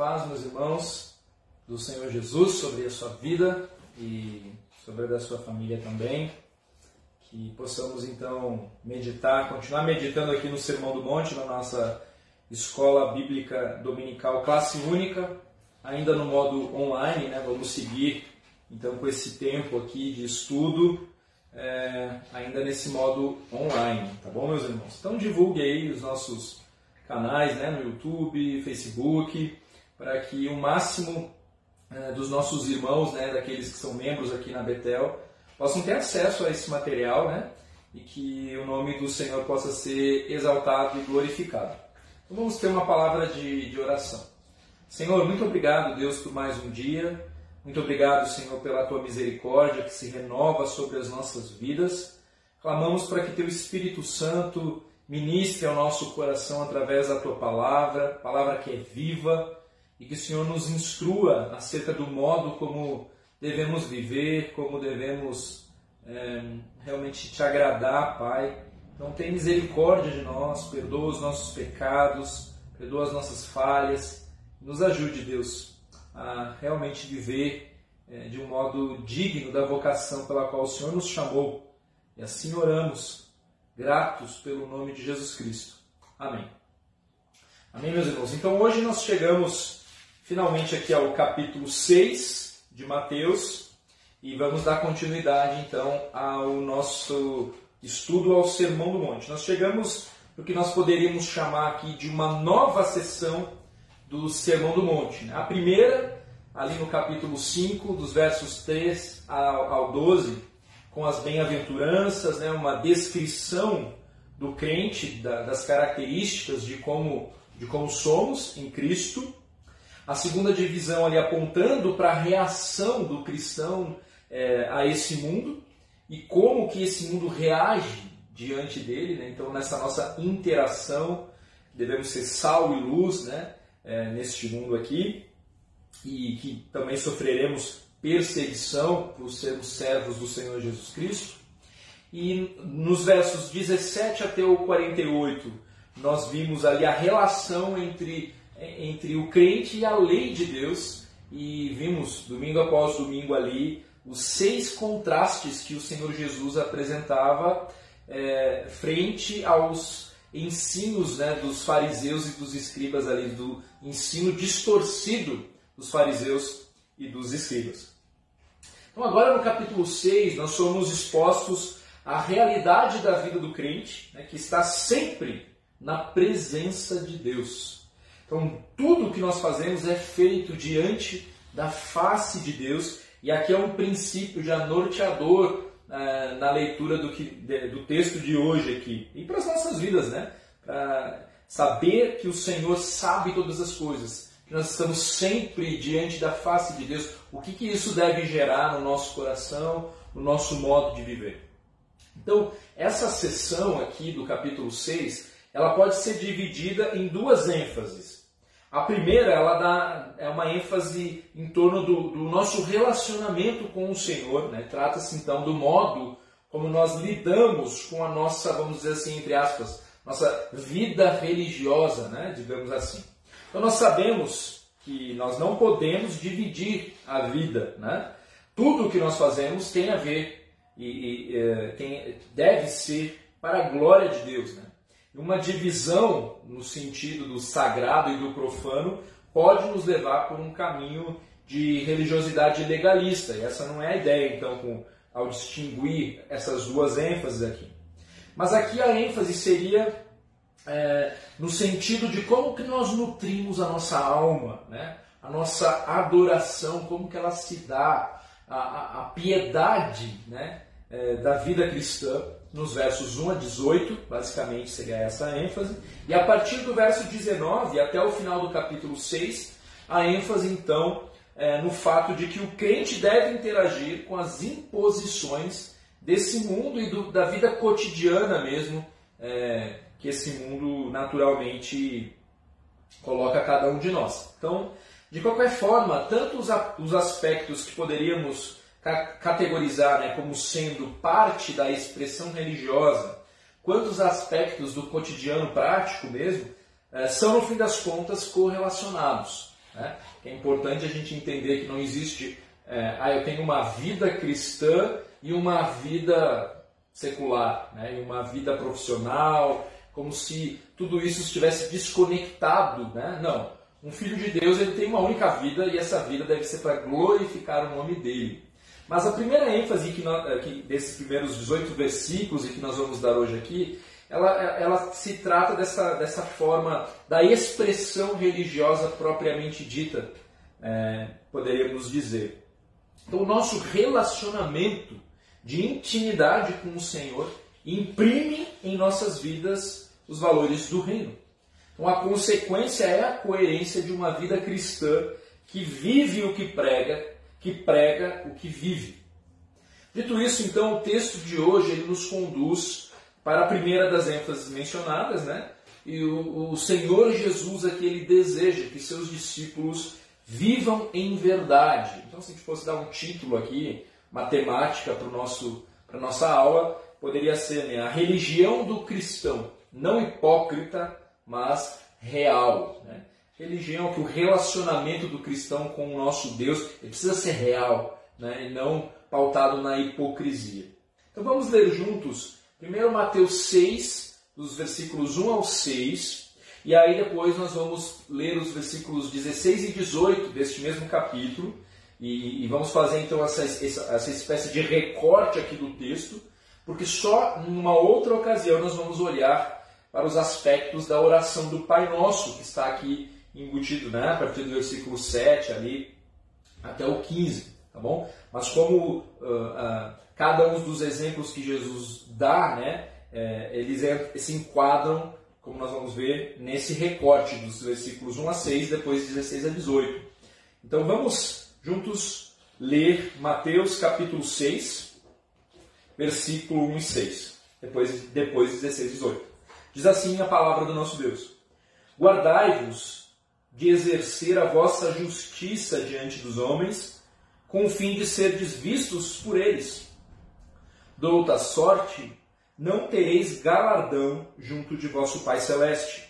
paz, meus irmãos, do Senhor Jesus sobre a sua vida e sobre a da sua família também. Que possamos então meditar, continuar meditando aqui no Sermão do Monte, na nossa escola bíblica dominical classe única, ainda no modo online, né? Vamos seguir então com esse tempo aqui de estudo, é, ainda nesse modo online, tá bom, meus irmãos? Então divulgue aí os nossos canais né, no YouTube, Facebook, para que o máximo é, dos nossos irmãos, né, daqueles que são membros aqui na Betel, possam ter acesso a esse material né, e que o nome do Senhor possa ser exaltado e glorificado. Então vamos ter uma palavra de, de oração. Senhor, muito obrigado, Deus, por mais um dia. Muito obrigado, Senhor, pela tua misericórdia que se renova sobre as nossas vidas. Clamamos para que teu Espírito Santo ministre ao nosso coração através da tua palavra, palavra que é viva, e que o Senhor nos instrua acerca do modo como devemos viver, como devemos é, realmente te agradar, Pai. Então, tem misericórdia de nós, perdoa os nossos pecados, perdoa as nossas falhas, nos ajude, Deus, a realmente viver é, de um modo digno da vocação pela qual o Senhor nos chamou. E assim oramos gratos pelo nome de Jesus Cristo. Amém. Amém, meus irmãos. Então hoje nós chegamos finalmente aqui ao capítulo 6 de Mateus e vamos dar continuidade então ao nosso estudo ao Sermão do Monte. Nós chegamos no que nós poderíamos chamar aqui de uma nova sessão do Sermão do Monte. A primeira, ali no capítulo 5, dos versos 3 ao 12, com as bem-aventuranças, né, uma descrição do crente, da, das características de como, de como somos em Cristo. A segunda divisão ali apontando para a reação do cristão é, a esse mundo e como que esse mundo reage diante dele. Né? Então, nessa nossa interação, devemos ser sal e luz né? É, neste mundo aqui e que também sofreremos perseguição por sermos servos do Senhor Jesus Cristo. E nos versos 17 até o 48, nós vimos ali a relação entre, entre o crente e a lei de Deus, e vimos domingo após domingo ali os seis contrastes que o Senhor Jesus apresentava é, frente aos ensinos né, dos fariseus e dos escribas ali, do ensino distorcido dos fariseus e dos escribas. Então, agora no capítulo 6, nós somos expostos à realidade da vida do crente, né, que está sempre na presença de Deus. Então, tudo que nós fazemos é feito diante da face de Deus, e aqui é um princípio já norteador uh, na leitura do, que, de, do texto de hoje aqui, e para as nossas vidas, né? Para saber que o Senhor sabe todas as coisas que nós estamos sempre diante da face de Deus, o que, que isso deve gerar no nosso coração, no nosso modo de viver. Então, essa sessão aqui do capítulo 6, ela pode ser dividida em duas ênfases. A primeira, ela dá, é uma ênfase em torno do, do nosso relacionamento com o Senhor. Né? Trata-se então do modo como nós lidamos com a nossa, vamos dizer assim, entre aspas, nossa vida religiosa, né? digamos assim. Então nós sabemos que nós não podemos dividir a vida, né? Tudo o que nós fazemos tem a ver e, e é, tem, deve ser para a glória de Deus, né? Uma divisão no sentido do sagrado e do profano pode nos levar por um caminho de religiosidade legalista. E essa não é a ideia, então, com, ao distinguir essas duas ênfases aqui. Mas aqui a ênfase seria é, no sentido de como que nós nutrimos a nossa alma, né? a nossa adoração, como que ela se dá, a, a, a piedade né? É, da vida cristã, nos versos 1 a 18, basicamente seria essa a ênfase, e a partir do verso 19 até o final do capítulo 6, a ênfase então é, no fato de que o crente deve interagir com as imposições desse mundo e do, da vida cotidiana mesmo, é, que esse mundo naturalmente coloca cada um de nós. Então, de qualquer forma, tanto os, os aspectos que poderíamos categorizar né, como sendo parte da expressão religiosa, quanto os aspectos do cotidiano prático mesmo, eh, são, no fim das contas, correlacionados. Né? É importante a gente entender que não existe, é, ah, eu tenho uma vida cristã e uma vida secular, né? e uma vida profissional, como se tudo isso estivesse desconectado. Né? Não. Um filho de Deus ele tem uma única vida e essa vida deve ser para glorificar o nome dele. Mas a primeira ênfase que, nós, que desses primeiros 18 versículos e que nós vamos dar hoje aqui, ela, ela se trata dessa, dessa forma da expressão religiosa propriamente dita, é, poderíamos dizer. Então, o nosso relacionamento de intimidade com o Senhor imprime em nossas vidas os valores do reino. Então, a consequência é a coerência de uma vida cristã que vive o que prega, que prega o que vive. Dito isso, então, o texto de hoje ele nos conduz para a primeira das ênfases mencionadas, né? E o, o Senhor Jesus aqui ele deseja que seus discípulos vivam em verdade. Então, se a gente fosse dar um título aqui, matemática para nosso para nossa aula, poderia ser né, a religião do cristão, não hipócrita, mas real. Né? Religião que o relacionamento do cristão com o nosso Deus precisa ser real né? e não pautado na hipocrisia. Então vamos ler juntos primeiro Mateus 6, dos versículos 1 ao 6, e aí depois nós vamos ler os versículos 16 e 18 deste mesmo capítulo, e, e vamos fazer então essa, essa, essa espécie de recorte aqui do texto, porque só numa outra ocasião nós vamos olhar para os aspectos da oração do Pai Nosso, que está aqui embutido, né? a partir do versículo 7 ali até o 15, tá bom? Mas como uh, uh, cada um dos exemplos que Jesus dá, né, é, eles é, se enquadram, como nós vamos ver, nesse recorte dos versículos 1 a 6, depois 16 a 18. Então vamos juntos ler Mateus capítulo 6, versículo 1 e 6, depois, depois 16 e 18. Diz assim a palavra do nosso Deus: Guardai-vos de exercer a vossa justiça diante dos homens, com o fim de serdes vistos por eles. De outra sorte, não tereis galardão junto de vosso Pai Celeste.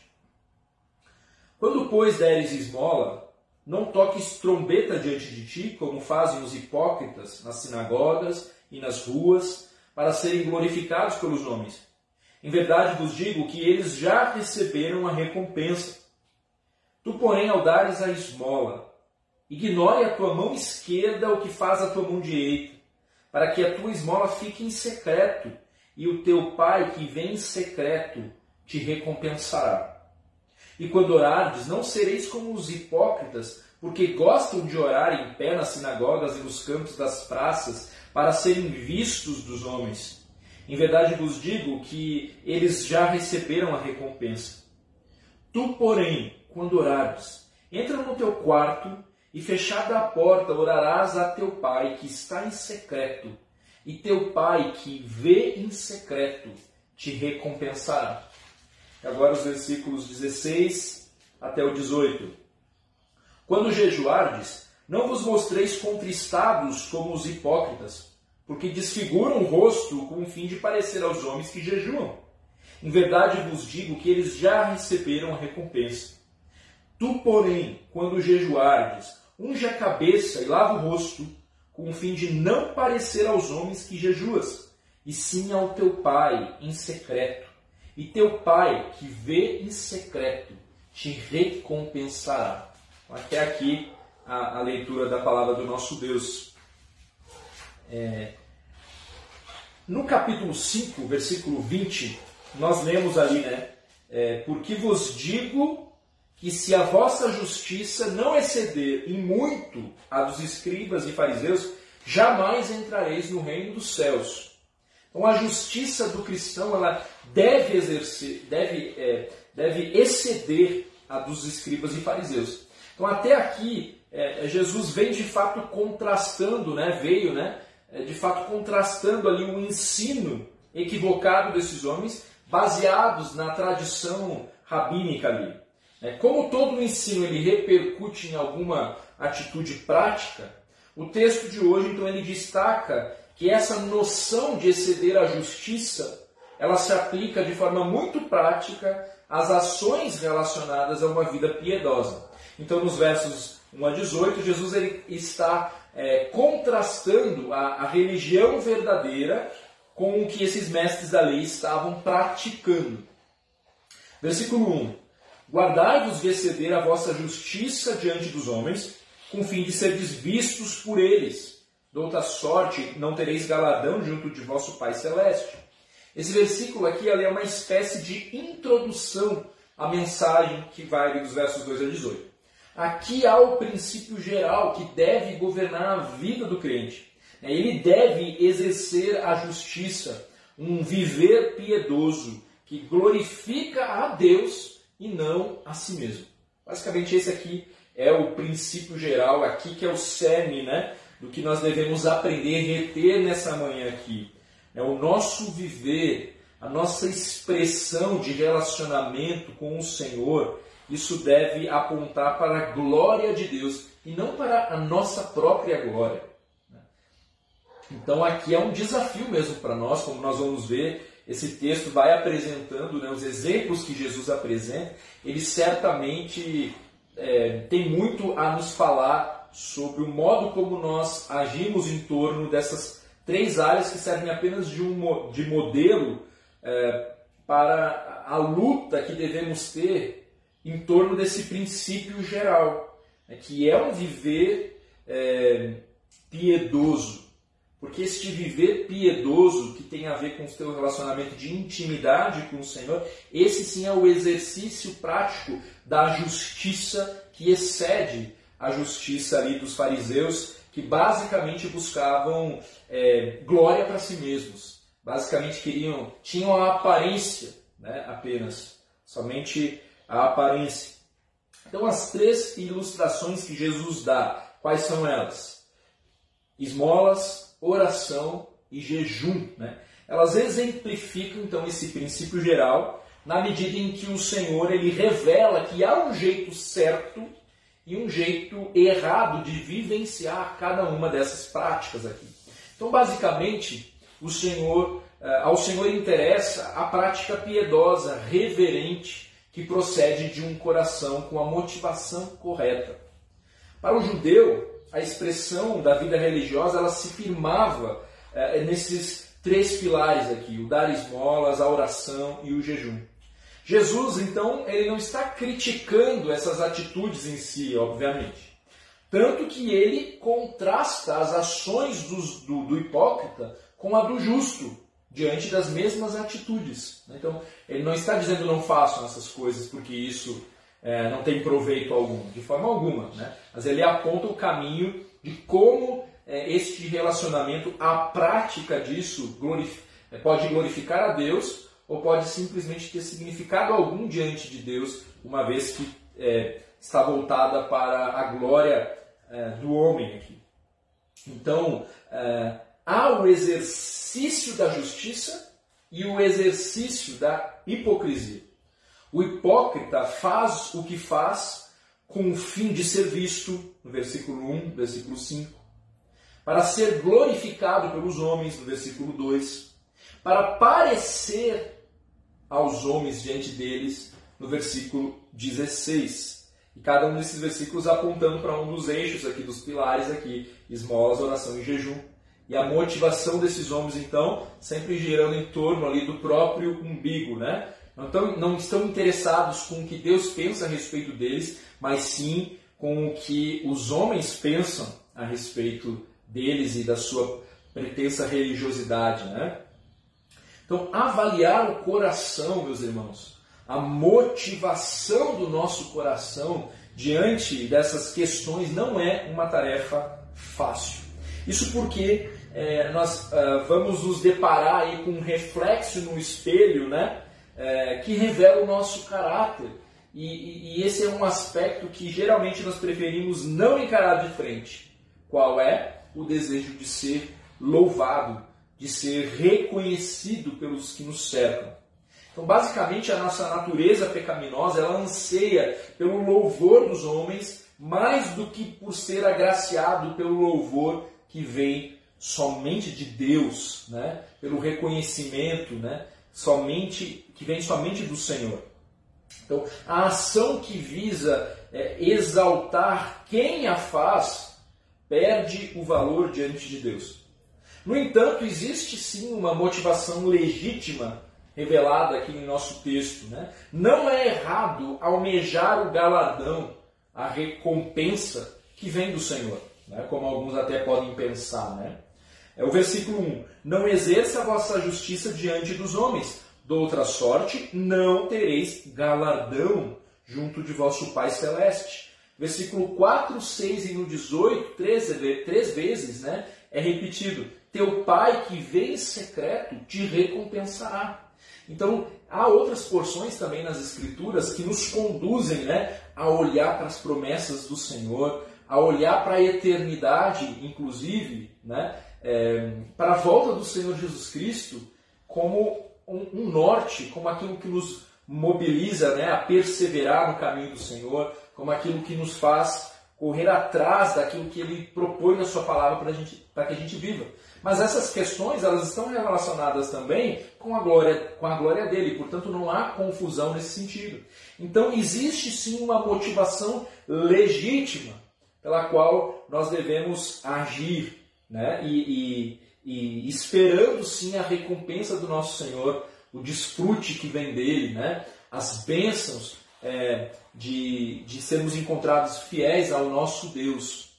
Quando, pois, deres esmola, não toques trombeta diante de ti, como fazem os hipócritas nas sinagogas e nas ruas, para serem glorificados pelos homens. Em verdade vos digo que eles já receberam a recompensa. Tu, porém, ao dares a esmola, ignore a tua mão esquerda o que faz a tua mão direita, para que a tua esmola fique em secreto, e o teu pai que vem em secreto te recompensará. E quando orardes, não sereis como os hipócritas, porque gostam de orar em pé nas sinagogas e nos campos das praças, para serem vistos dos homens. Em verdade vos digo que eles já receberam a recompensa. Tu, porém, quando orares, entra no teu quarto e, fechada a porta, orarás a teu pai que está em secreto, e teu pai que vê em secreto te recompensará. Agora os versículos 16 até o 18. Quando jejuardes, não vos mostreis contristados como os hipócritas porque desfiguram o rosto com o fim de parecer aos homens que jejuam. Em verdade vos digo que eles já receberam a recompensa. Tu, porém, quando jejuardes, unge a cabeça e lava o rosto, com o fim de não parecer aos homens que jejuas, e sim ao teu pai em secreto. E teu pai, que vê em secreto, te recompensará. Até aqui a, a leitura da palavra do nosso Deus. É, no capítulo 5, versículo 20, nós lemos ali, né? É, Porque vos digo que se a vossa justiça não exceder em muito a dos escribas e fariseus, jamais entrareis no reino dos céus. Então a justiça do cristão ela deve exercer, deve, é, deve exceder a dos escribas e fariseus. Então até aqui é, Jesus vem de fato contrastando, né? Veio, né? É, de fato contrastando ali o ensino equivocado desses homens, baseados na tradição rabínica ali. É, como todo o ensino ele repercute em alguma atitude prática, o texto de hoje então ele destaca que essa noção de exceder a justiça, ela se aplica de forma muito prática às ações relacionadas a uma vida piedosa. Então, nos versos 1 a 18, Jesus ele está é, contrastando a, a religião verdadeira com o que esses mestres da lei estavam praticando. Versículo 1: Guardai-vos de exceder a vossa justiça diante dos homens, com fim de seres vistos por eles. De outra sorte, não tereis galadão junto de vosso Pai Celeste. Esse versículo aqui é uma espécie de introdução à mensagem que vai dos versos 2 a 18. Aqui há o princípio geral que deve governar a vida do crente. Ele deve exercer a justiça, um viver piedoso que glorifica a Deus e não a si mesmo. Basicamente, esse aqui é o princípio geral, aqui que é o cerne né, do que nós devemos aprender e reter nessa manhã aqui. É o nosso viver, a nossa expressão de relacionamento com o Senhor. Isso deve apontar para a glória de Deus e não para a nossa própria glória. Então aqui é um desafio mesmo para nós, como nós vamos ver. Esse texto vai apresentando né, os exemplos que Jesus apresenta. Ele certamente é, tem muito a nos falar sobre o modo como nós agimos em torno dessas três áreas que servem apenas de, um, de modelo é, para a luta que devemos ter em torno desse princípio geral, né, que é um viver é, piedoso. Porque este viver piedoso, que tem a ver com o seu relacionamento de intimidade com o Senhor, esse sim é o exercício prático da justiça que excede a justiça ali dos fariseus, que basicamente buscavam é, glória para si mesmos. Basicamente queriam, tinham a aparência né, apenas, somente a aparência. Então as três ilustrações que Jesus dá, quais são elas? Esmolas, oração e jejum. Né? Elas exemplificam então esse princípio geral na medida em que o Senhor ele revela que há um jeito certo e um jeito errado de vivenciar cada uma dessas práticas aqui. Então, basicamente, o Senhor, eh, ao Senhor interessa a prática piedosa, reverente, que procede de um coração com a motivação correta. Para o judeu, a expressão da vida religiosa ela se firmava é, nesses três pilares aqui: o dar esmolas, a oração e o jejum. Jesus, então, ele não está criticando essas atitudes em si, obviamente. Tanto que ele contrasta as ações do, do, do hipócrita com a do justo, diante das mesmas atitudes. Então, ele não está dizendo não façam essas coisas porque isso é, não tem proveito algum, de forma alguma. Né? Mas ele aponta o caminho de como é, este relacionamento, a prática disso, é, pode glorificar a Deus ou pode simplesmente ter significado algum diante de Deus, uma vez que é, está voltada para a glória é, do homem aqui. Então, é, há o exercício da justiça e o exercício da hipocrisia. O hipócrita faz o que faz com o fim de ser visto, no versículo 1, versículo 5, para ser glorificado pelos homens, no versículo 2, para parecer aos homens diante deles, no versículo 16. E cada um desses versículos apontando para um dos eixos aqui, dos pilares aqui, esmolas, oração e jejum. E a motivação desses homens, então, sempre girando em torno ali do próprio umbigo, né? Não, não estão interessados com o que Deus pensa a respeito deles, mas sim com o que os homens pensam a respeito deles e da sua pretensa religiosidade. Né? Então, avaliar o coração, meus irmãos, a motivação do nosso coração diante dessas questões não é uma tarefa fácil. Isso porque é, nós uh, vamos nos deparar aí com um reflexo no espelho, né? É, que revela o nosso caráter. E, e, e esse é um aspecto que geralmente nós preferimos não encarar de frente. Qual é? O desejo de ser louvado, de ser reconhecido pelos que nos cercam. Então, basicamente, a nossa natureza pecaminosa ela anseia pelo louvor dos homens mais do que por ser agraciado pelo louvor que vem somente de Deus, né? pelo reconhecimento, né? somente que vem somente do Senhor. Então, a ação que visa é, exaltar quem a faz perde o valor diante de Deus. No entanto, existe sim uma motivação legítima revelada aqui em nosso texto. Né? Não é errado almejar o galadão, a recompensa que vem do Senhor, né? como alguns até podem pensar. Né? É o versículo 1: Não exerça a vossa justiça diante dos homens, outra sorte não tereis galardão junto de vosso Pai Celeste. Versículo 4, 6 e no 18, três, três vezes, né, é repetido: Teu Pai que vê em secreto te recompensará. Então, há outras porções também nas Escrituras que nos conduzem né, a olhar para as promessas do Senhor, a olhar para a eternidade, inclusive, né, é, para a volta do Senhor Jesus Cristo, como um, um norte, como aquilo que nos mobiliza né, a perseverar no caminho do Senhor, como aquilo que nos faz correr atrás daquilo que Ele propõe na Sua palavra para que a gente viva. Mas essas questões elas estão relacionadas também com a glória, com a glória dele, portanto não há confusão nesse sentido. Então existe sim uma motivação legítima pela qual nós devemos agir, né? e, e e esperando sim a recompensa do nosso Senhor, o desfrute que vem dele, né? as bênçãos é, de, de sermos encontrados fiéis ao nosso Deus.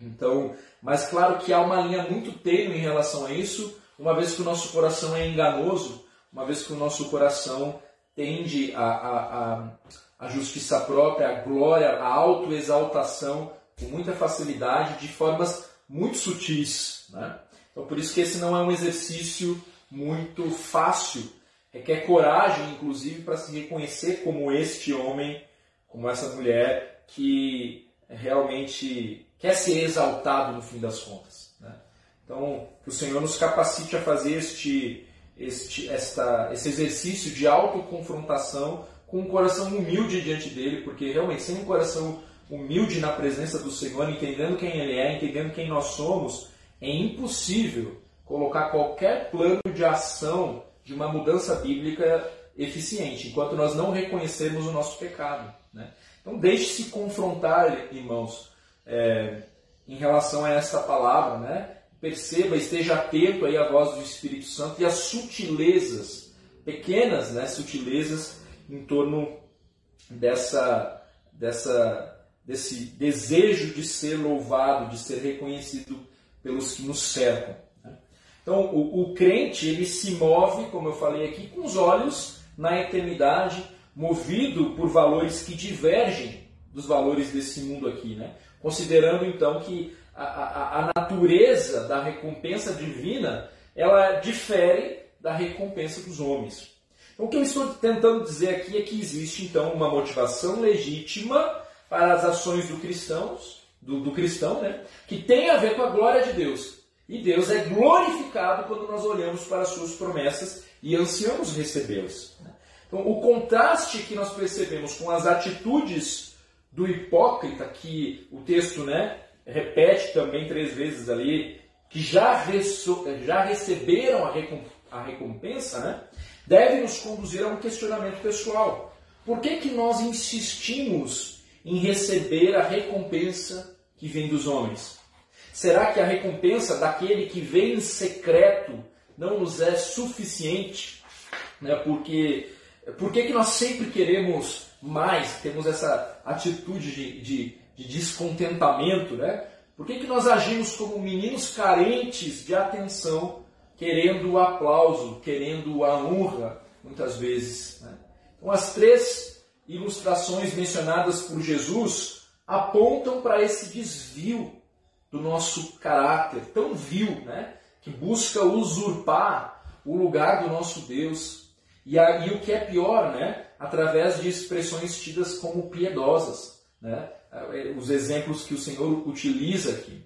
Então, mas claro que há uma linha muito tênue em relação a isso, uma vez que o nosso coração é enganoso, uma vez que o nosso coração tende a, a, a, a justiça própria, a glória, a autoexaltação com muita facilidade, de formas muito sutis. Né? Então, por isso que esse não é um exercício muito fácil. Requer coragem, inclusive, para se reconhecer como este homem, como essa mulher que realmente quer ser exaltado no fim das contas. Né? Então, que o Senhor nos capacite a fazer este, este, esta, esse exercício de autoconfrontação com um coração humilde diante dele, porque realmente sem um coração humilde na presença do Senhor, entendendo quem Ele é, entendendo quem nós somos, é impossível colocar qualquer plano de ação de uma mudança bíblica eficiente, enquanto nós não reconhecermos o nosso pecado. Né? Então, deixe-se confrontar, irmãos, é, em relação a essa palavra. Né? Perceba, esteja atento aí à voz do Espírito Santo e às sutilezas, pequenas né, sutilezas em torno dessa, dessa, desse desejo de ser louvado, de ser reconhecido pelos que nos cercam. Né? Então, o, o crente ele se move, como eu falei aqui, com os olhos na eternidade, movido por valores que divergem dos valores desse mundo aqui, né? Considerando então que a, a, a, natureza da recompensa divina ela difere da recompensa dos homens. Então, o que eu estou tentando dizer aqui é que existe então uma motivação legítima para as ações do cristãos do, do cristão, né? que tem a ver com a glória de Deus. E Deus é glorificado quando nós olhamos para as suas promessas e ansiamos recebê-las. Então, o contraste que nós percebemos com as atitudes do hipócrita, que o texto né, repete também três vezes ali, que já, já receberam a, recomp a recompensa, né, deve nos conduzir a um questionamento pessoal. Por que, que nós insistimos em receber a recompensa que vem dos homens? Será que a recompensa daquele que vem em secreto não nos é suficiente? Né? Porque por que, que nós sempre queremos mais, temos essa atitude de, de, de descontentamento? Né? Por que, que nós agimos como meninos carentes de atenção, querendo o aplauso, querendo a honra, muitas vezes? Né? Então, as três ilustrações mencionadas por Jesus apontam para esse desvio do nosso caráter tão vil, né? que busca usurpar o lugar do nosso Deus. E, a, e o que é pior, né? através de expressões tidas como piedosas. Né? Os exemplos que o Senhor utiliza aqui.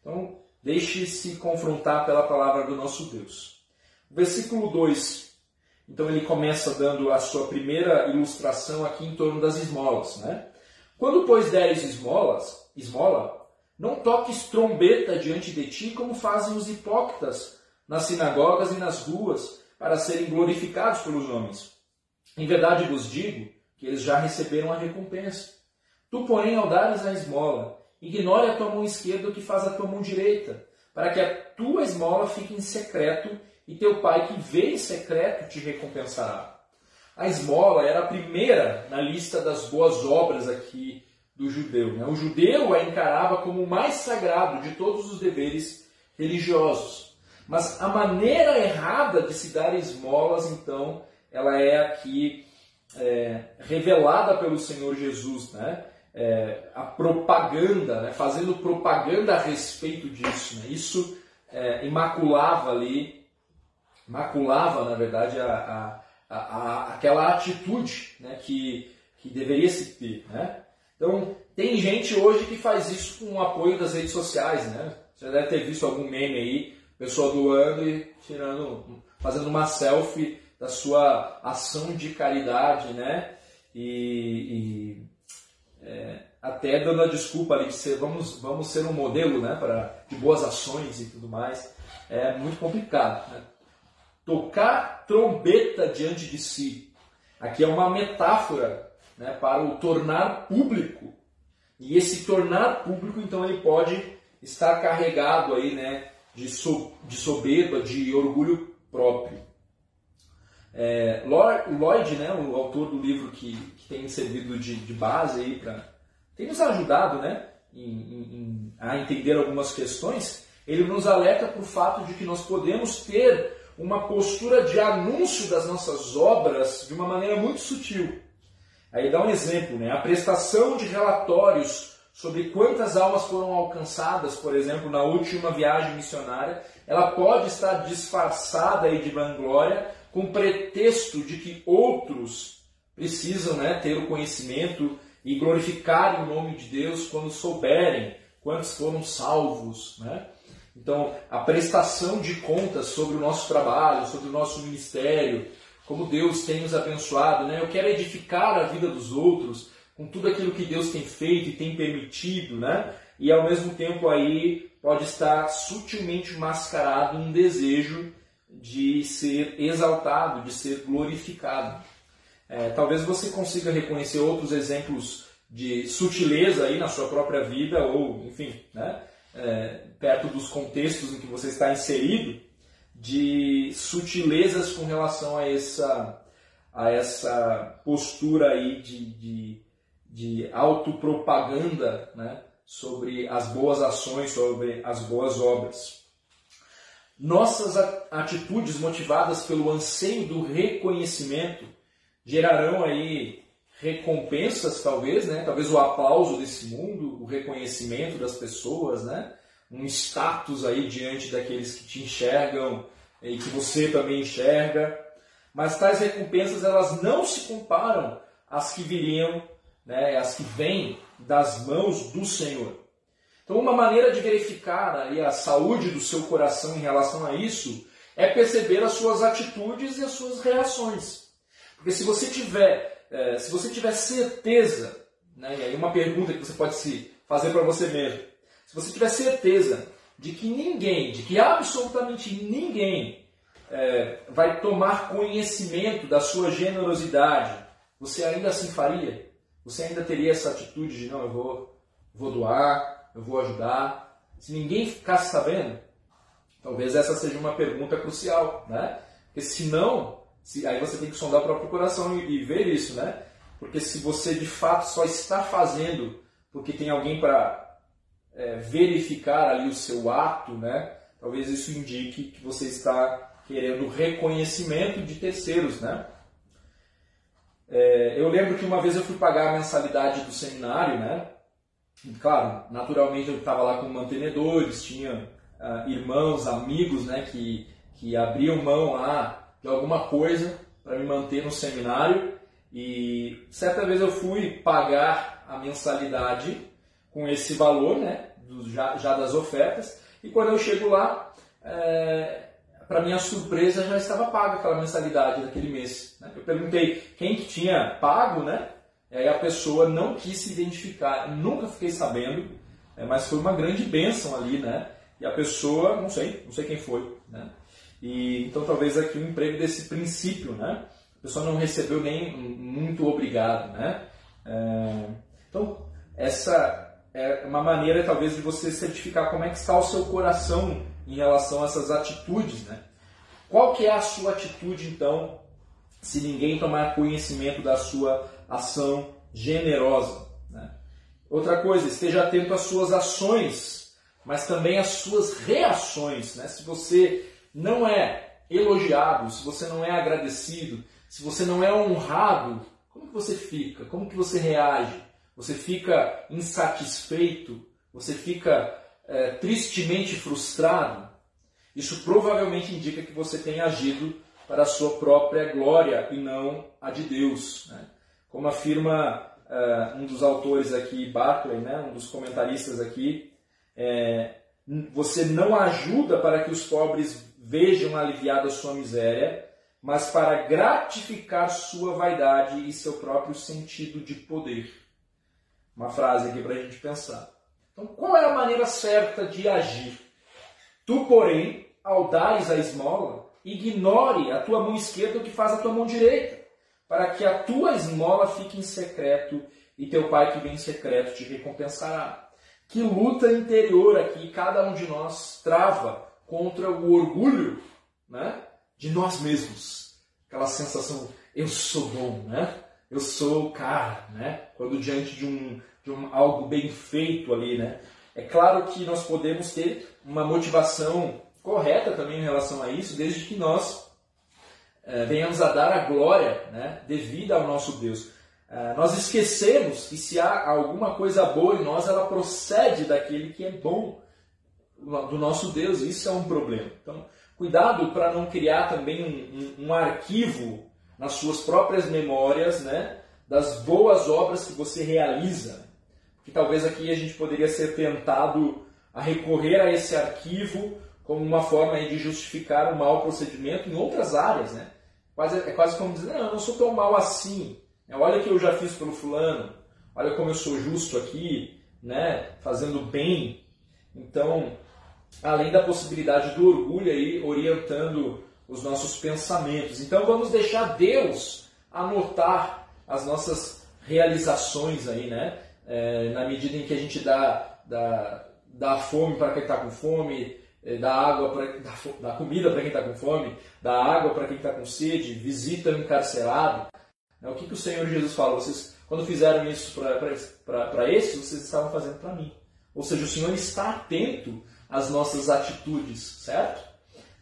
Então, deixe-se confrontar pela palavra do nosso Deus. Versículo 2. Então ele começa dando a sua primeira ilustração aqui em torno das esmolas. Né? Quando, pois, deres esmolas, esmola, não toques trombeta diante de ti, como fazem os hipócritas nas sinagogas e nas ruas, para serem glorificados pelos homens. Em verdade vos digo, que eles já receberam a recompensa. Tu, porém, ao dares a esmola, ignore a tua mão esquerda o que faz a tua mão direita, para que a tua esmola fique em secreto, e teu pai que vê em secreto te recompensará. A esmola era a primeira na lista das boas obras aqui do judeu. Né? O judeu a encarava como o mais sagrado de todos os deveres religiosos. Mas a maneira errada de se dar esmolas, então, ela é aqui é, revelada pelo Senhor Jesus. Né? É, a propaganda, né? fazendo propaganda a respeito disso. Né? Isso é, imaculava ali, maculava, na verdade, a, a, a, aquela atitude né? que, que deveria se ter. Né? Então, tem gente hoje que faz isso com o apoio das redes sociais, né? Você deve ter visto algum meme aí, pessoa doando e tirando, fazendo uma selfie da sua ação de caridade, né? E, e é, até dando a desculpa ali de ser, vamos, vamos ser um modelo, né? Para, de boas ações e tudo mais. É muito complicado, né? Tocar trombeta diante de si. Aqui é uma metáfora né, para o tornar público. E esse tornar público, então, ele pode estar carregado aí, né, de, so, de soberba, de orgulho próprio. É, Lloyd, né, o autor do livro que, que tem servido de, de base aí para tem nos ajudado, né, em, em, a entender algumas questões. Ele nos alerta para o fato de que nós podemos ter uma postura de anúncio das nossas obras de uma maneira muito sutil. Aí dá um exemplo, né? A prestação de relatórios sobre quantas almas foram alcançadas, por exemplo, na última viagem missionária, ela pode estar disfarçada aí de vanglória com pretexto de que outros precisam né, ter o conhecimento e glorificar o nome de Deus quando souberem quantos foram salvos. Né? Então, a prestação de contas sobre o nosso trabalho, sobre o nosso ministério, como Deus tem nos abençoado, né? Eu quero edificar a vida dos outros com tudo aquilo que Deus tem feito e tem permitido, né? E ao mesmo tempo aí pode estar sutilmente mascarado um desejo de ser exaltado, de ser glorificado. É, talvez você consiga reconhecer outros exemplos de sutileza aí na sua própria vida ou, enfim, né? É, perto dos contextos em que você está inserido, de sutilezas com relação a essa, a essa postura aí de, de, de autopropaganda né, sobre as boas ações, sobre as boas obras. Nossas atitudes motivadas pelo anseio do reconhecimento gerarão aí recompensas, talvez, né? Talvez o aplauso desse mundo, o reconhecimento das pessoas, né? Um status aí diante daqueles que te enxergam e que você também enxerga. Mas tais recompensas elas não se comparam às que viriam, né, às que vêm das mãos do Senhor. Então, uma maneira de verificar aí a saúde do seu coração em relação a isso é perceber as suas atitudes e as suas reações. Porque se você tiver, é, se você tiver certeza, né, e aí uma pergunta que você pode se fazer para você mesmo, se você tiver certeza de que ninguém, de que absolutamente ninguém é, vai tomar conhecimento da sua generosidade, você ainda assim faria? Você ainda teria essa atitude de não, eu vou, vou doar, eu vou ajudar? Se ninguém ficasse sabendo, talvez essa seja uma pergunta crucial, né? Porque se não, se, aí você tem que sondar o próprio coração e, e ver isso, né? Porque se você de fato só está fazendo porque tem alguém para é, verificar ali o seu ato, né? Talvez isso indique que você está querendo reconhecimento de terceiros, né? É, eu lembro que uma vez eu fui pagar a mensalidade do seminário, né? E, claro, naturalmente eu estava lá com mantenedores, tinha uh, irmãos, amigos, né? Que, que abriam mão lá de alguma coisa para me manter no seminário. E certa vez eu fui pagar a mensalidade com esse valor, né, do, já, já, das ofertas, e quando eu chego lá, é, para minha surpresa, já estava paga aquela mensalidade daquele mês. Né? Eu perguntei quem que tinha pago, né? E aí a pessoa não quis se identificar, eu nunca fiquei sabendo, né? mas foi uma grande bênção ali, né? E a pessoa, não sei, não sei quem foi, né? E, então talvez aqui o um emprego desse princípio, né? pessoa não recebeu nem muito obrigado, né? É, então, essa é uma maneira talvez de você certificar como é que está o seu coração em relação a essas atitudes, né? Qual que é a sua atitude então, se ninguém tomar conhecimento da sua ação generosa? Né? Outra coisa, esteja atento às suas ações, mas também às suas reações. Né? Se você não é elogiado, se você não é agradecido, se você não é honrado, como que você fica? Como que você reage? Você fica insatisfeito? Você fica é, tristemente frustrado? Isso provavelmente indica que você tem agido para a sua própria glória e não a de Deus. Né? Como afirma uh, um dos autores aqui, Barclay, né, um dos comentaristas aqui, é, você não ajuda para que os pobres vejam aliviada sua miséria, mas para gratificar sua vaidade e seu próprio sentido de poder. Uma frase aqui para a gente pensar. Então, qual é a maneira certa de agir? Tu, porém, ao dares a esmola, ignore a tua mão esquerda o que faz a tua mão direita, para que a tua esmola fique em secreto e teu pai que vem em secreto te recompensará. Que luta interior aqui cada um de nós trava contra o orgulho né, de nós mesmos. Aquela sensação, eu sou bom, né? Eu sou o cara, né? quando diante de, um, de um, algo bem feito ali. Né? É claro que nós podemos ter uma motivação correta também em relação a isso, desde que nós é, venhamos a dar a glória né, devida ao nosso Deus. É, nós esquecemos que se há alguma coisa boa em nós, ela procede daquele que é bom do nosso Deus. Isso é um problema. Então, cuidado para não criar também um, um, um, arquivo nas suas próprias memórias, né, das boas obras que você realiza. Porque talvez aqui a gente poderia ser tentado a recorrer a esse arquivo como uma forma de justificar o mau procedimento em outras áreas, né? Quase, é quase como dizer, não, eu não sou tão mal assim. Olha o que eu já fiz pelo fulano. Olha como eu sou justo aqui, né? Fazendo bem. Então, além da possibilidade do orgulho aí orientando os nossos pensamentos. Então vamos deixar Deus anotar as nossas realizações aí, né? É, na medida em que a gente dá, dá, dá fome para quem está com fome, é, dá água para dá, dá comida para quem está com fome, dá água para quem está com sede, visita o encarcerado. É, o que, que o Senhor Jesus fala? Vocês, quando fizeram isso para esses, vocês estavam fazendo para mim. Ou seja, o Senhor está atento as nossas atitudes, certo?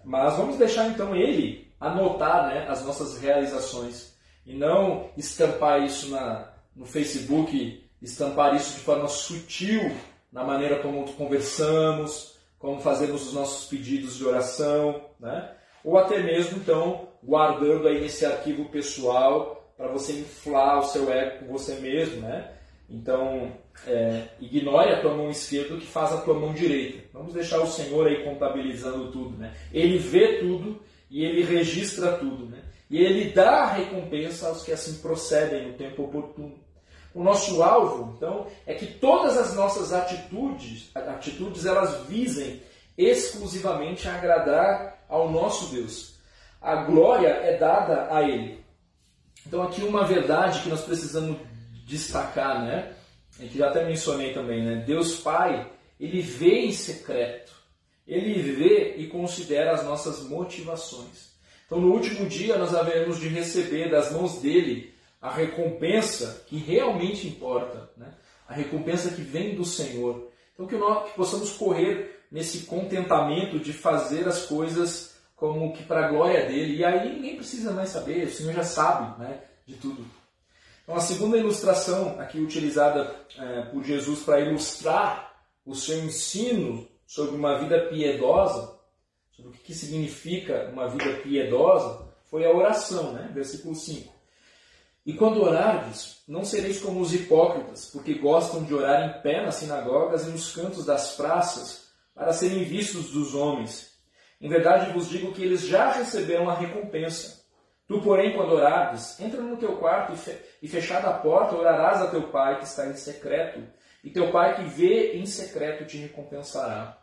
Mas vamos deixar então ele anotar né, as nossas realizações e não estampar isso na, no Facebook, estampar isso de forma sutil na maneira como conversamos, como fazemos os nossos pedidos de oração, né? ou até mesmo então guardando aí nesse arquivo pessoal para você inflar o seu ego com você mesmo, né? Então, é, ignore a tua mão esquerda que faz a tua mão direita. Vamos deixar o Senhor aí contabilizando tudo. Né? Ele vê tudo e ele registra tudo. Né? E ele dá a recompensa aos que assim procedem no tempo oportuno. O nosso alvo, então, é que todas as nossas atitudes, atitudes elas visem exclusivamente agradar ao nosso Deus. A glória é dada a Ele. Então, aqui uma verdade que nós precisamos destacar, né? A gente já até mencionei também, né? Deus Pai, ele vê em secreto. Ele vê e considera as nossas motivações. Então, no último dia, nós haveremos de receber das mãos dele a recompensa que realmente importa, né? A recompensa que vem do Senhor. Então, que, nós, que possamos correr nesse contentamento de fazer as coisas como que para a glória dele. E aí ninguém precisa mais saber, o Senhor já sabe né, de tudo. Então, a segunda ilustração aqui utilizada é, por Jesus para ilustrar o seu ensino sobre uma vida piedosa, sobre o que, significa uma vida piedosa, foi a oração, né? versículo 5. E quando orardes, não sereis como os hipócritas, porque gostam de orar em pé nas sinagogas e nos cantos das praças, para serem vistos dos homens. Em verdade vos digo que eles já receberam a recompensa. Tu, porém, quando orares, entra no teu quarto e fechada a porta, orarás a teu pai que está em secreto, e teu pai que vê em secreto te recompensará.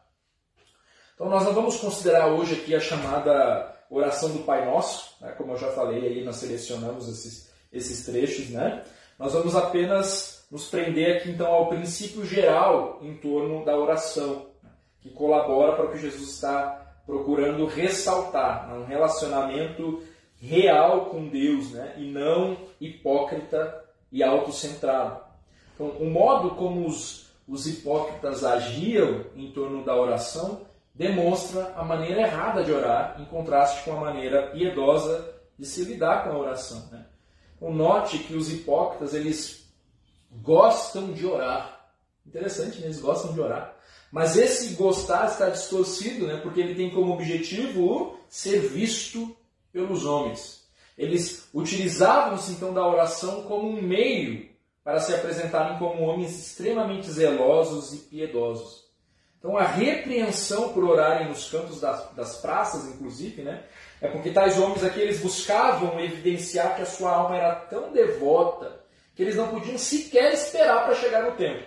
Então nós não vamos considerar hoje aqui a chamada oração do Pai Nosso, né? como eu já falei aí, nós selecionamos esses, esses trechos, né? Nós vamos apenas nos prender aqui então ao princípio geral em torno da oração, que colabora para o que Jesus está procurando ressaltar, né? um relacionamento real com Deus, né? e não hipócrita e autocentrado. Então, o modo como os, os hipócritas agiam em torno da oração demonstra a maneira errada de orar, em contraste com a maneira piedosa de se lidar com a oração. Né? Então, note que os hipócritas eles gostam de orar. Interessante, né? eles gostam de orar. Mas esse gostar está distorcido, né? porque ele tem como objetivo ser visto pelos homens. Eles utilizavam-se então da oração como um meio para se apresentarem como homens extremamente zelosos e piedosos. Então a repreensão por orarem nos cantos das, das praças, inclusive, né, é porque tais homens aqui eles buscavam evidenciar que a sua alma era tão devota que eles não podiam sequer esperar para chegar no templo.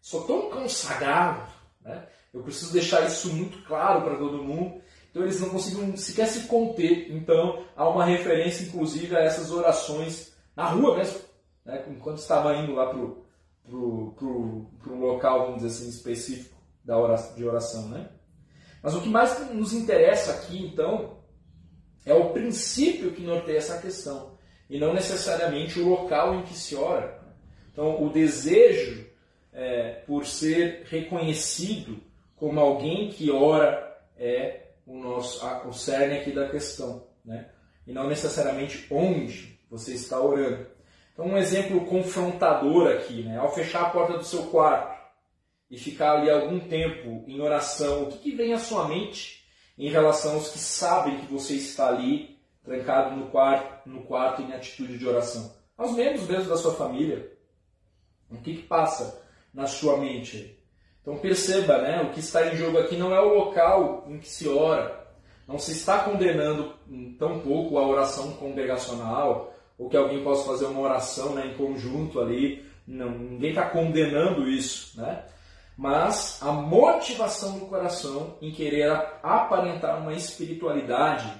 Sou tão consagrado, né? eu preciso deixar isso muito claro para todo mundo. Então eles não conseguiam sequer se conter. Então há uma referência, inclusive, a essas orações na rua mesmo, né? enquanto estava indo lá para um local, vamos dizer assim, específico da oração, de oração. Né? Mas o que mais nos interessa aqui, então, é o princípio que norteia essa questão, e não necessariamente o local em que se ora. Então, o desejo é, por ser reconhecido como alguém que ora é o nosso a, o cerne aqui da questão, né? e não necessariamente onde você está orando. Então, um exemplo confrontador aqui, né? ao fechar a porta do seu quarto, e ficar ali algum tempo em oração, o que, que vem à sua mente em relação aos que sabem que você está ali trancado no quarto, no quarto em atitude de oração? Aos membros mesmo da sua família. O que, que passa na sua mente? Então perceba, né, o que está em jogo aqui não é o local em que se ora. Não se está condenando tão pouco a oração congregacional, ou que alguém possa fazer uma oração né, em conjunto ali. Não, ninguém está condenando isso. Né? mas a motivação do coração em querer aparentar uma espiritualidade,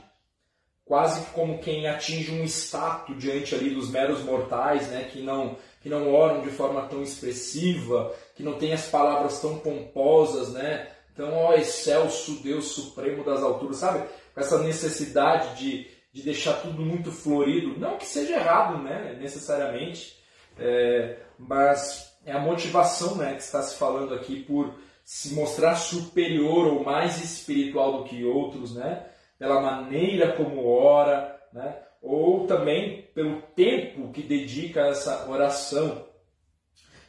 quase como quem atinge um status diante ali dos meros mortais, né, que não que não oram de forma tão expressiva, que não tem as palavras tão pomposas, né? Então, ó excelso Deus supremo das alturas, sabe? Com essa necessidade de, de deixar tudo muito florido, não que seja errado, né, necessariamente, é, mas é a motivação né, que está se falando aqui por se mostrar superior ou mais espiritual do que outros, né? pela maneira como ora, né? Ou também pelo tempo que dedica a essa oração.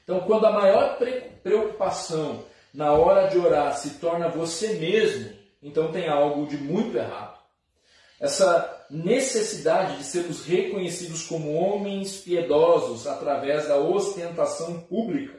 Então, quando a maior preocupação na hora de orar se torna você mesmo, então tem algo de muito errado. Essa necessidade de sermos reconhecidos como homens piedosos através da ostentação pública,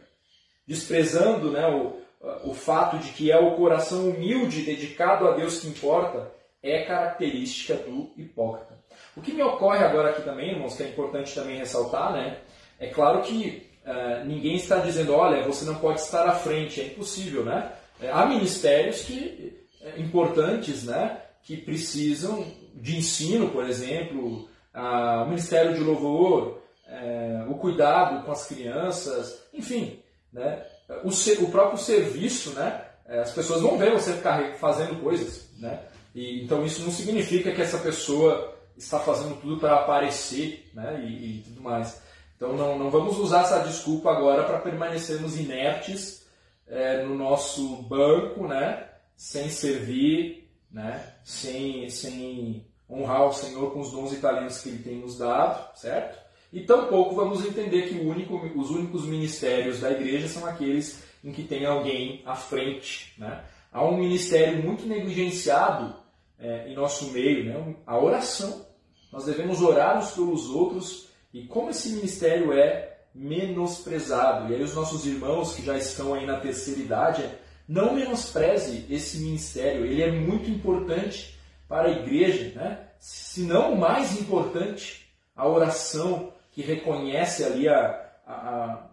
desprezando né, o, o fato de que é o coração humilde dedicado a Deus que importa, é característica do hipócrita. O que me ocorre agora aqui também, irmãos, que é importante também ressaltar, né? É claro que uh, ninguém está dizendo, olha, você não pode estar à frente, é impossível, né? Há ministérios que uh, importantes, né? Que precisam de ensino, por exemplo, a, o Ministério de Louvor, é, o cuidado com as crianças, enfim, né? o, ser, o próprio serviço, né? As pessoas vão ver você fazendo coisas. Né? E, então isso não significa que essa pessoa está fazendo tudo para aparecer né? e, e tudo mais. Então não, não vamos usar essa desculpa agora para permanecermos inertes é, no nosso banco, né? sem servir, né? sem, sem honrar o Senhor com os dons e talentos que Ele tem nos dado, certo? E tampouco vamos entender que único, os únicos ministérios da igreja são aqueles em que tem alguém à frente. Né? Há um ministério muito negligenciado é, em nosso meio, né? a oração. Nós devemos orar uns pelos outros e como esse ministério é menosprezado. E aí os nossos irmãos que já estão aí na terceira idade, não menospreze esse ministério, ele é muito importante para a igreja, né? se não mais importante, a oração que reconhece ali a, a, a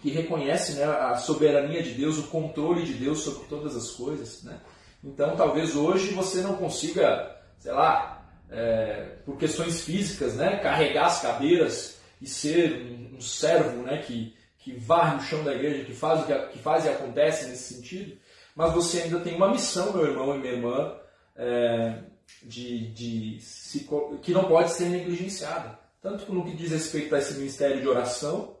que reconhece né, a soberania de Deus, o controle de Deus sobre todas as coisas. Né? Então, talvez hoje você não consiga sei lá, é, por questões físicas, né? carregar as cadeiras e ser um, um servo né? que, que varre o chão da igreja, que faz, o que, que faz e acontece nesse sentido, mas você ainda tem uma missão, meu irmão e minha irmã, é, de, de se, que não pode ser negligenciada. Tanto no que diz respeito a esse ministério de oração,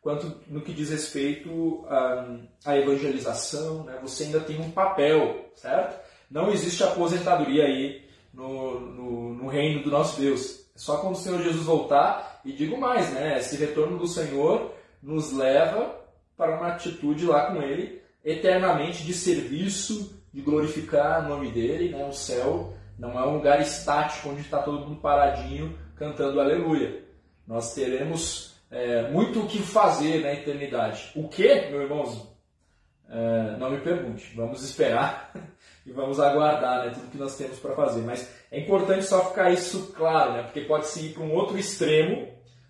quanto no que diz respeito à, evangelização. Né? Você ainda tem um papel, certo? Não existe aposentadoria aí no, no, no reino do nosso Deus. É só quando o Senhor Jesus voltar, e digo mais, né? esse retorno do Senhor nos leva para uma atitude lá com Ele, eternamente de serviço, de glorificar o nome dEle. Né? O céu não é um lugar estático onde está todo mundo paradinho cantando aleluia. Nós teremos é, muito o que fazer na eternidade. O que, meu irmãozinho? É, não me pergunte. Vamos esperar e vamos aguardar né, tudo que nós temos para fazer. Mas é importante só ficar isso claro, né, porque pode se ir para um outro extremo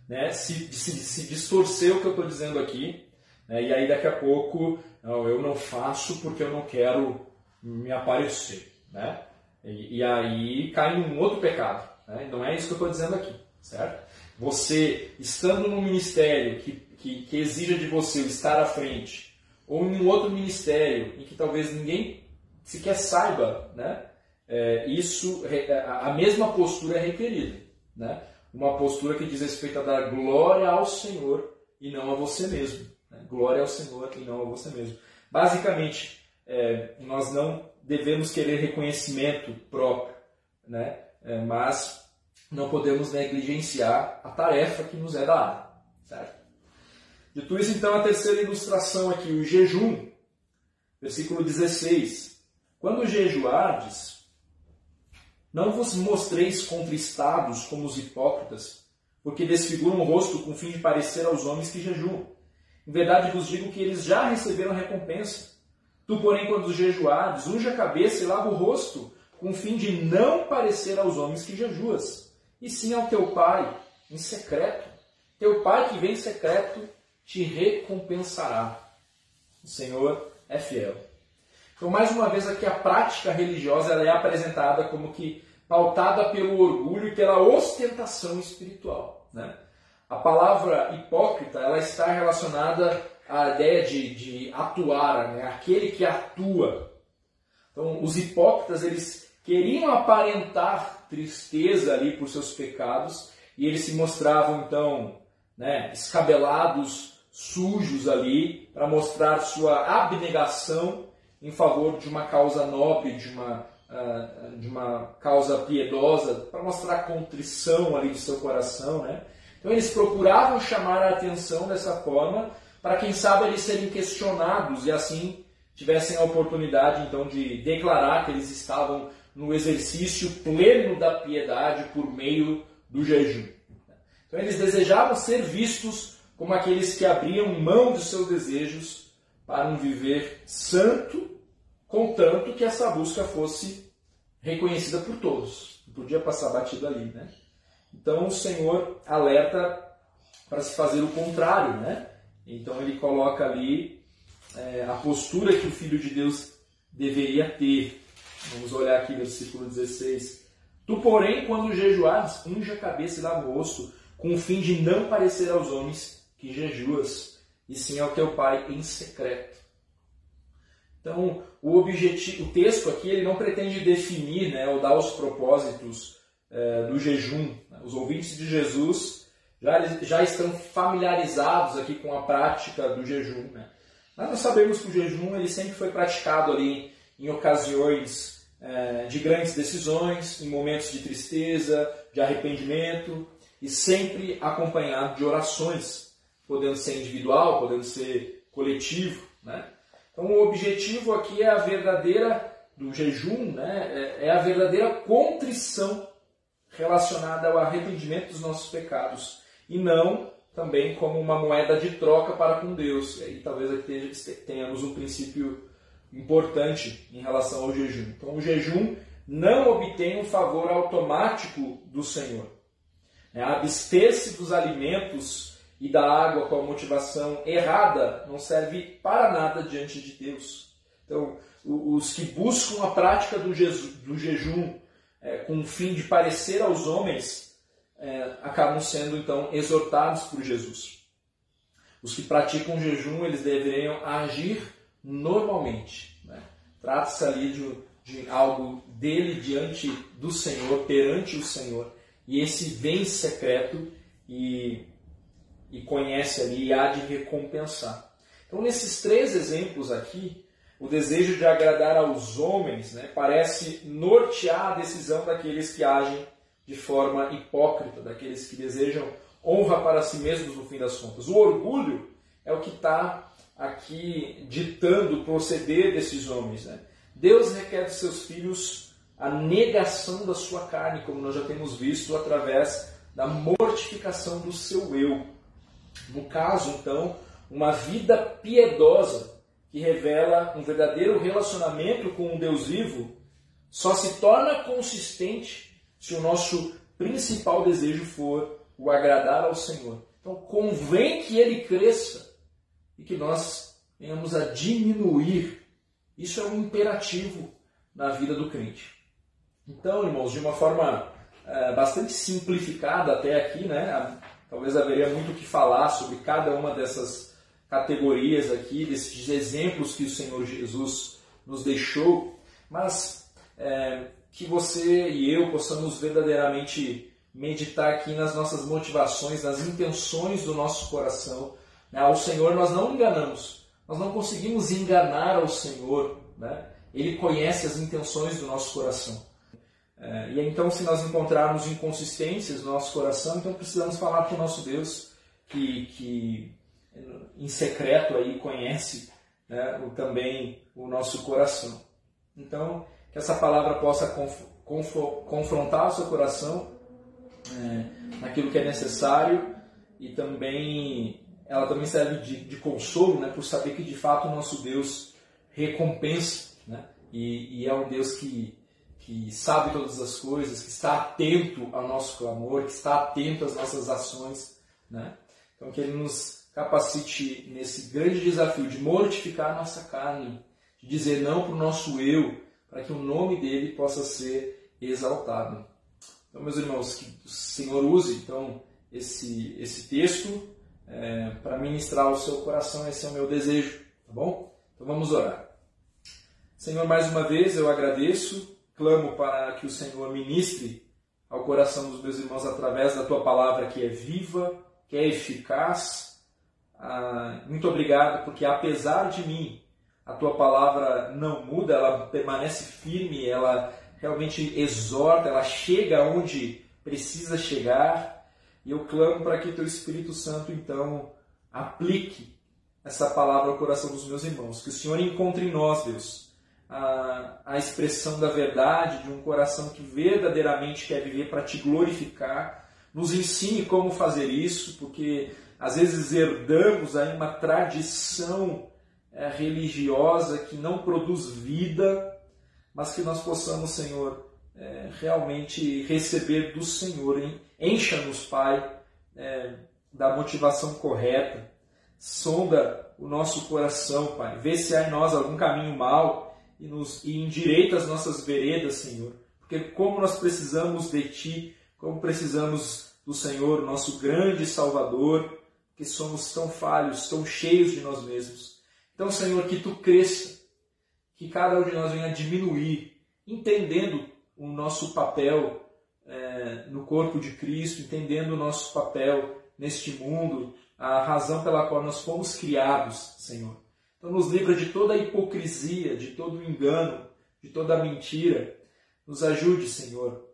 né, se, se, se distorcer o que eu estou dizendo aqui, né, e aí daqui a pouco não, eu não faço porque eu não quero me aparecer. Né? E, e aí cai num outro pecado. Né? Não é isso que eu estou dizendo aqui, certo? Você, estando num ministério que, que, que exija de você estar à frente, ou em um outro ministério em que talvez ninguém sequer saiba, né? É, isso, a mesma postura é requerida. Né? uma postura que diz respeito a dar glória ao Senhor e não a você mesmo. Né? Glória ao Senhor e não a você mesmo. Basicamente, é, nós não devemos querer reconhecimento próprio, né? É, mas não podemos negligenciar a tarefa que nos é dada. Certo? Dito isso, então, a terceira ilustração aqui, o jejum. Versículo 16. Quando jejuardes, não vos mostreis contristados como os hipócritas, porque desfiguram o rosto com fim de parecer aos homens que jejuam. Em verdade vos digo que eles já receberam recompensa. Tu, porém, quando jejuares, unge a cabeça e lava o rosto, com o fim de não parecer aos homens que jejuas, e sim ao teu Pai, em secreto. Teu Pai que vem em secreto te recompensará. O Senhor é fiel. Então, mais uma vez aqui, a prática religiosa ela é apresentada como que pautada pelo orgulho e pela ostentação espiritual. Né? A palavra hipócrita ela está relacionada à ideia de, de atuar, né? aquele que atua. Então, os hipócritas eles queriam aparentar tristeza ali por seus pecados e eles se mostravam então né, escabelados, sujos ali para mostrar sua abnegação em favor de uma causa nobre, de uma, uh, de uma causa piedosa, para mostrar a contrição ali de seu coração, né? Então eles procuravam chamar a atenção dessa forma, para quem sabe eles serem questionados e assim tivessem a oportunidade então de declarar que eles estavam no exercício pleno da piedade por meio do jejum. Então eles desejavam ser vistos como aqueles que abriam mão de seus desejos para um viver santo contanto que essa busca fosse reconhecida por todos. Não podia passar batido ali, né? Então o Senhor alerta para se fazer o contrário, né? Então ele coloca ali é, a postura que o Filho de Deus deveria ter. Vamos olhar aqui no versículo 16. Tu, porém, quando jejuares, unge a cabeça e lava o rosto, com o fim de não parecer aos homens que jejuas, e sim ao teu Pai em secreto. Então, o objetivo, o texto aqui, ele não pretende definir, né, ou dar os propósitos é, do jejum. Os ouvintes de Jesus já, já estão familiarizados aqui com a prática do jejum. Né? Mas nós sabemos que o jejum ele sempre foi praticado ali em ocasiões é, de grandes decisões, em momentos de tristeza, de arrependimento e sempre acompanhado de orações, podendo ser individual, podendo ser coletivo, né? Então o objetivo aqui é a verdadeira do jejum, né? É, é a verdadeira contrição relacionada ao arrependimento dos nossos pecados e não também como uma moeda de troca para com Deus. E aí talvez aqui tenhamos um princípio importante em relação ao jejum. Então o jejum não obtém um favor automático do Senhor. É, Abster-se dos alimentos e da água com a motivação errada não serve para nada diante de Deus. Então, os que buscam a prática do, jejum é, com o fim de parecer aos homens, é, acabam sendo então exortados por Jesus. Os que praticam jejum, eles deveriam agir normalmente. Né? Trata-se ali de, de algo dele diante do Senhor, perante o Senhor. E esse vem secreto e, e conhece ali e há de recompensar. Então, nesses três exemplos aqui, o desejo de agradar aos homens né, parece nortear a decisão daqueles que agem de forma hipócrita, daqueles que desejam honra para si mesmos no fim das contas. O orgulho é o que está aqui ditando o proceder desses homens. Né? Deus requer de seus filhos a negação da sua carne, como nós já temos visto através da mortificação do seu eu. No caso, então, uma vida piedosa que revela um verdadeiro relacionamento com um Deus vivo só se torna consistente se o nosso principal desejo for o agradar ao Senhor. Então convém que ele cresça e que nós venhamos a diminuir. Isso é um imperativo na vida do crente. Então, irmãos, de uma forma é, bastante simplificada até aqui, né? Talvez haveria muito o que falar sobre cada uma dessas categorias aqui, desses exemplos que o Senhor Jesus nos deixou, mas é, que você e eu possamos verdadeiramente meditar aqui nas nossas motivações, nas intenções do nosso coração. Né? Ao Senhor nós não enganamos, nós não conseguimos enganar ao Senhor. Né? Ele conhece as intenções do nosso coração. É, e então, se nós encontrarmos inconsistências no nosso coração, então precisamos falar para o nosso Deus, que, que em secreto aí conhece né, o, também o nosso coração. Então, que essa palavra possa conf, conf, confrontar o seu coração é, naquilo que é necessário e também ela também serve de, de, consolo, né, por saber que de fato o nosso Deus recompensa, né, e, e é um Deus que, que sabe todas as coisas, que está atento ao nosso clamor, que está atento às nossas ações, né, então que Ele nos capacite nesse grande desafio de mortificar a nossa carne, de dizer não para o nosso eu, para que o nome dele possa ser exaltado. Então, meus irmãos, que o Senhor use então esse, esse texto é, para ministrar o seu coração, esse é o meu desejo, tá bom? Então vamos orar. Senhor, mais uma vez eu agradeço, clamo para que o Senhor ministre ao coração dos meus irmãos através da tua palavra que é viva, que é eficaz. Ah, muito obrigado, porque apesar de mim, a tua palavra não muda, ela permanece firme, ela realmente exorta, ela chega onde precisa chegar. E eu clamo para que teu Espírito Santo então aplique essa palavra ao coração dos meus irmãos. Que o Senhor encontre em nós, Deus, a, a expressão da verdade, de um coração que verdadeiramente quer viver para te glorificar. Nos ensine como fazer isso, porque às vezes herdamos aí uma tradição é, religiosa que não produz vida, mas que nós possamos, Senhor, é, realmente receber do Senhor. Encha-nos, Pai, é, da motivação correta. Sonda o nosso coração, Pai. Vê se há em nós algum caminho mau e, nos, e endireita as nossas veredas, Senhor. Porque como nós precisamos de Ti, como precisamos do Senhor, nosso grande Salvador, que somos tão falhos, tão cheios de nós mesmos. Então, Senhor, que Tu cresça que cada um de nós venha diminuir, entendendo o nosso papel é, no corpo de Cristo, entendendo o nosso papel neste mundo, a razão pela qual nós fomos criados, Senhor. Então, nos livra de toda a hipocrisia, de todo o engano, de toda a mentira. Nos ajude, Senhor,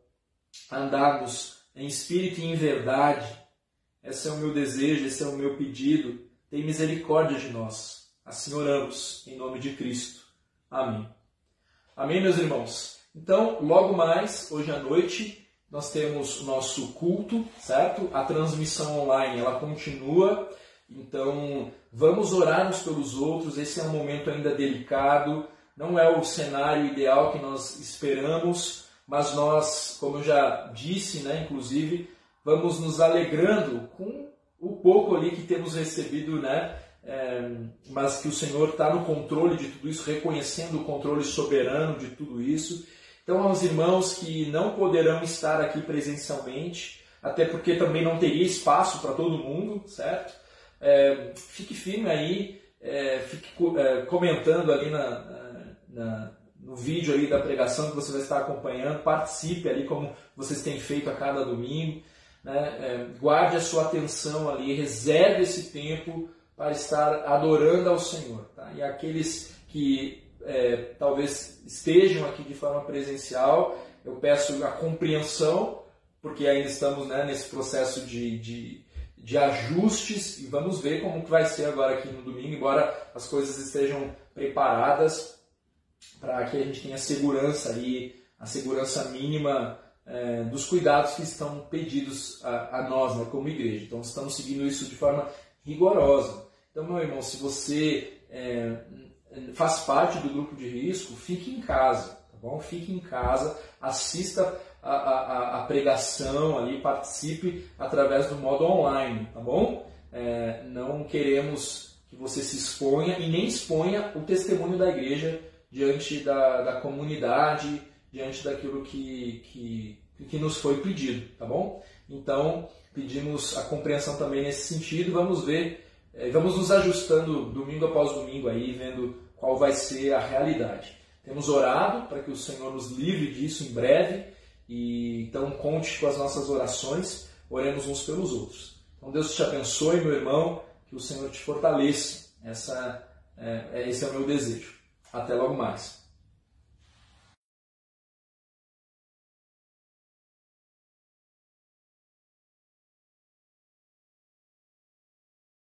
a andarmos em espírito e em verdade. Esse é o meu desejo, esse é o meu pedido. Tem misericórdia de nós. Assim oramos, em nome de Cristo. Amém. Amém, meus irmãos? Então, logo mais, hoje à noite, nós temos o nosso culto, certo? A transmissão online, ela continua. Então, vamos orar uns pelos outros. Esse é um momento ainda delicado. Não é o cenário ideal que nós esperamos, mas nós, como eu já disse, né, inclusive, vamos nos alegrando com o pouco ali que temos recebido, né, é, mas que o Senhor está no controle de tudo isso, reconhecendo o controle soberano de tudo isso. Então, aos irmãos que não poderão estar aqui presencialmente, até porque também não teria espaço para todo mundo, certo? É, fique firme aí, é, fique é, comentando ali na, na, no vídeo ali da pregação que você vai estar acompanhando, participe ali como vocês têm feito a cada domingo, né? É, guarde a sua atenção ali, reserve esse tempo para estar adorando ao Senhor. Tá? E aqueles que é, talvez estejam aqui de forma presencial, eu peço a compreensão, porque ainda estamos né, nesse processo de, de, de, ajustes e vamos ver como que vai ser agora aqui no domingo, embora as coisas estejam preparadas para que a gente tenha segurança ali, a segurança mínima é, dos cuidados que estão pedidos a, a nós né, como igreja. Então estamos seguindo isso de forma rigorosa. Então, meu irmão, se você é, faz parte do grupo de risco, fique em casa, tá bom? Fique em casa, assista a, a, a pregação ali, participe através do modo online, tá bom? É, não queremos que você se exponha e nem exponha o testemunho da igreja diante da, da comunidade, diante daquilo que, que, que nos foi pedido, tá bom? Então, pedimos a compreensão também nesse sentido, vamos ver, é, vamos nos ajustando domingo após domingo aí, vendo qual vai ser a realidade. Temos orado para que o Senhor nos livre disso em breve, e então conte com as nossas orações, oremos uns pelos outros. Então Deus te abençoe, meu irmão, que o Senhor te fortaleça. Essa, é, esse é o meu desejo. Até logo mais.